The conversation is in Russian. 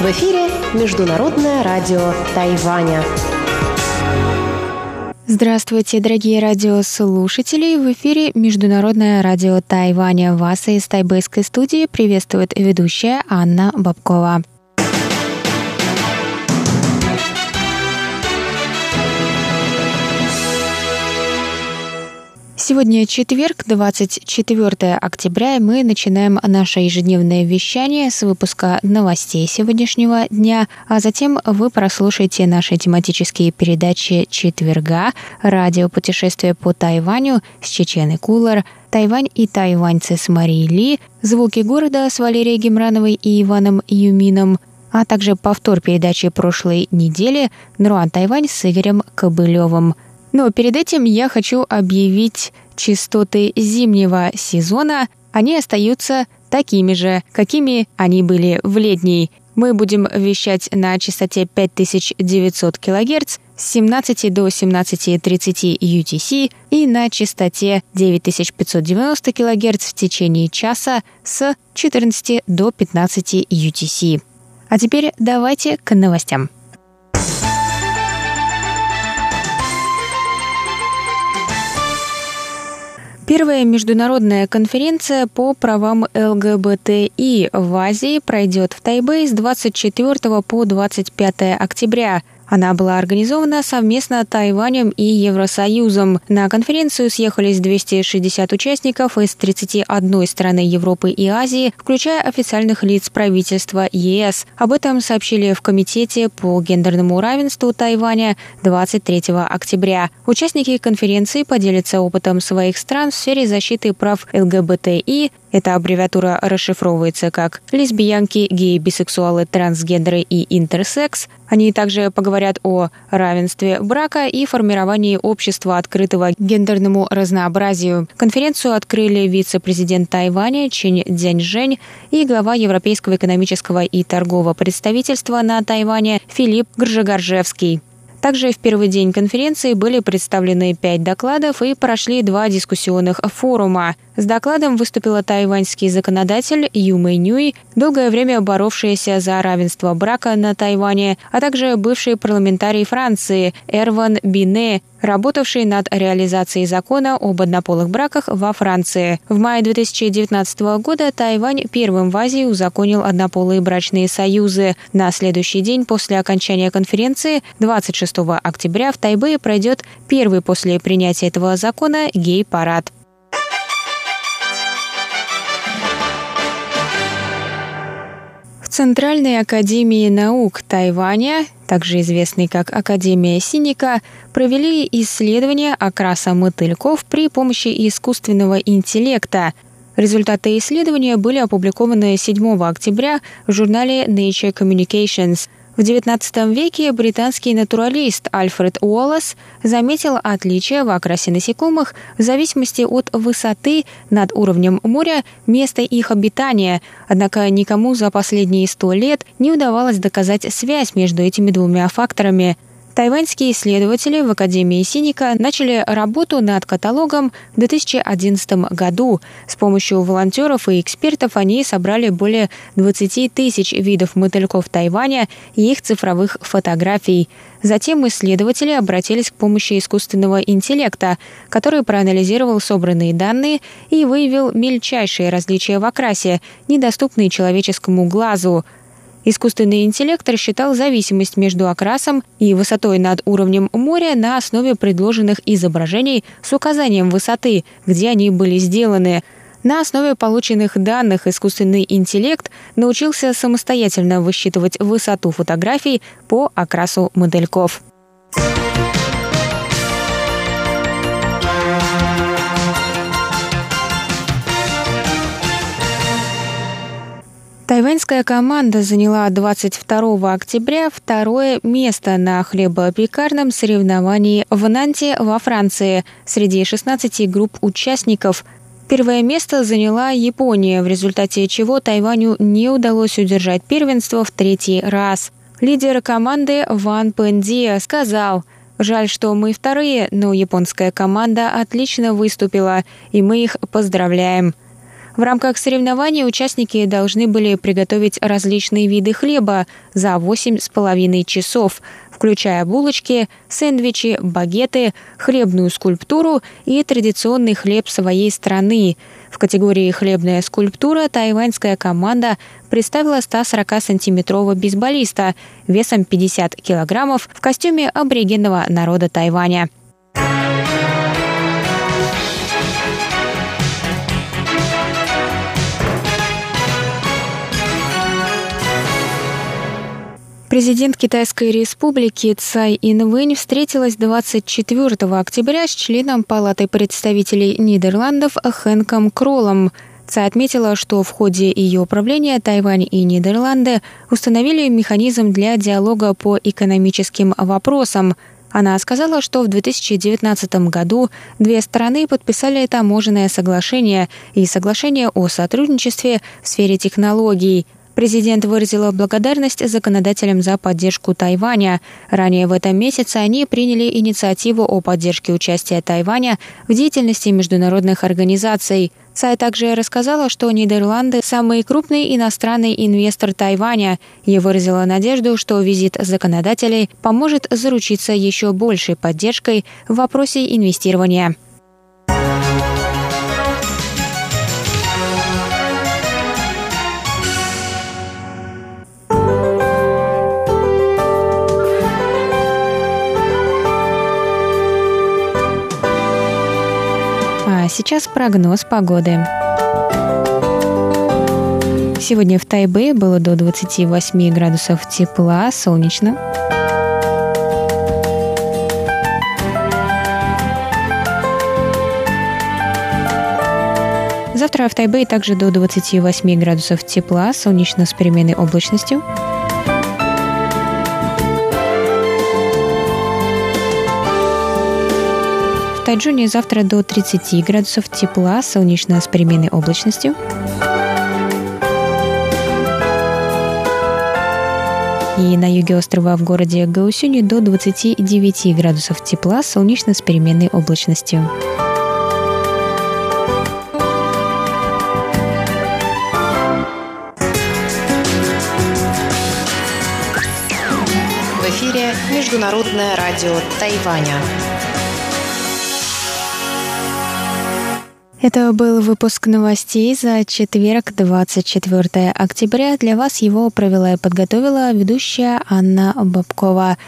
В эфире Международное радио Тайваня. Здравствуйте, дорогие радиослушатели! В эфире Международное радио Тайваня. Вас из тайбэйской студии приветствует ведущая Анна Бабкова. Сегодня четверг, 24 октября, и мы начинаем наше ежедневное вещание с выпуска новостей сегодняшнего дня, а затем вы прослушаете наши тематические передачи четверга, радиопутешествие по Тайваню с Чеченой Кулар, Тайвань и тайваньцы с Марией Ли, звуки города с Валерией Гемрановой и Иваном Юмином, а также повтор передачи прошлой недели «Нруан Тайвань» с Игорем Кобылевым – но перед этим я хочу объявить частоты зимнего сезона. Они остаются такими же, какими они были в летний. Мы будем вещать на частоте 5900 кГц с 17 до 17.30 UTC и на частоте 9590 кГц в течение часа с 14 до 15 UTC. А теперь давайте к новостям. Первая международная конференция по правам ЛГБТИ в Азии пройдет в Тайбэй с 24 по 25 октября – она была организована совместно Тайванем и Евросоюзом. На конференцию съехались 260 участников из 31 страны Европы и Азии, включая официальных лиц правительства ЕС. Об этом сообщили в Комитете по гендерному равенству Тайваня 23 октября. Участники конференции поделятся опытом своих стран в сфере защиты прав ЛГБТИ, эта аббревиатура расшифровывается как лесбиянки, геи, бисексуалы, трансгендеры и интерсекс. Они также поговорят о равенстве брака и формировании общества открытого гендерному разнообразию. Конференцию открыли вице-президент Тайваня Чен Дзяньжэнь и глава Европейского экономического и торгового представительства на Тайване Филипп Гржегаржевский. Также в первый день конференции были представлены пять докладов и прошли два дискуссионных форума. С докладом выступила тайваньский законодатель Ю Мэй Нюй, долгое время боровшаяся за равенство брака на Тайване, а также бывший парламентарий Франции Эрван Бине, работавший над реализацией закона об однополых браках во Франции. В мае 2019 года Тайвань первым в Азии узаконил однополые брачные союзы. На следующий день после окончания конференции, 26 октября, в Тайбэе пройдет первый после принятия этого закона гей-парад. Центральной академии наук Тайваня, также известной как Академия Синика, провели исследование окраса мотыльков при помощи искусственного интеллекта. Результаты исследования были опубликованы 7 октября в журнале Nature Communications – в XIX веке британский натуралист Альфред Уоллес заметил отличия в окрасе насекомых в зависимости от высоты над уровнем моря, места их обитания, однако никому за последние сто лет не удавалось доказать связь между этими двумя факторами – Тайваньские исследователи в Академии Синика начали работу над каталогом в 2011 году. С помощью волонтеров и экспертов они собрали более 20 тысяч видов мотыльков Тайваня и их цифровых фотографий. Затем исследователи обратились к помощи искусственного интеллекта, который проанализировал собранные данные и выявил мельчайшие различия в окрасе, недоступные человеческому глазу. Искусственный интеллект рассчитал зависимость между окрасом и высотой над уровнем моря на основе предложенных изображений с указанием высоты, где они были сделаны. На основе полученных данных искусственный интеллект научился самостоятельно высчитывать высоту фотографий по окрасу модельков. Тайваньская команда заняла 22 октября второе место на хлебопекарном соревновании в Нанте во Франции среди 16 групп участников. Первое место заняла Япония, в результате чего Тайваню не удалось удержать первенство в третий раз. Лидер команды Ван Пендия сказал – Жаль, что мы вторые, но японская команда отлично выступила, и мы их поздравляем. В рамках соревнований участники должны были приготовить различные виды хлеба за 8,5 часов, включая булочки, сэндвичи, багеты, хлебную скульптуру и традиционный хлеб своей страны. В категории «Хлебная скульптура» тайваньская команда представила 140-сантиметрового бейсболиста весом 50 килограммов в костюме аборигенного народа Тайваня. Президент Китайской республики Цай Инвэнь встретилась 24 октября с членом Палаты представителей Нидерландов Хэнком Кроллом. Цай отметила, что в ходе ее правления Тайвань и Нидерланды установили механизм для диалога по экономическим вопросам. Она сказала, что в 2019 году две страны подписали таможенное соглашение и соглашение о сотрудничестве в сфере технологий – Президент выразила благодарность законодателям за поддержку Тайваня. Ранее в этом месяце они приняли инициативу о поддержке участия Тайваня в деятельности международных организаций. Цай также рассказала, что Нидерланды – самый крупный иностранный инвестор Тайваня и выразила надежду, что визит законодателей поможет заручиться еще большей поддержкой в вопросе инвестирования. Сейчас прогноз погоды. Сегодня в Тайбе было до 28 градусов тепла, солнечно. Завтра в Тайбе также до 28 градусов тепла, солнечно с переменной облачностью. Тайджуне завтра до 30 градусов тепла, солнечно с переменной облачностью. И на юге острова в городе Гаусюни до 29 градусов тепла, солнечно с переменной облачностью. В эфире Международное радио Тайваня. Это был выпуск новостей за четверг, 24 октября. Для вас его провела и подготовила ведущая Анна Бабкова.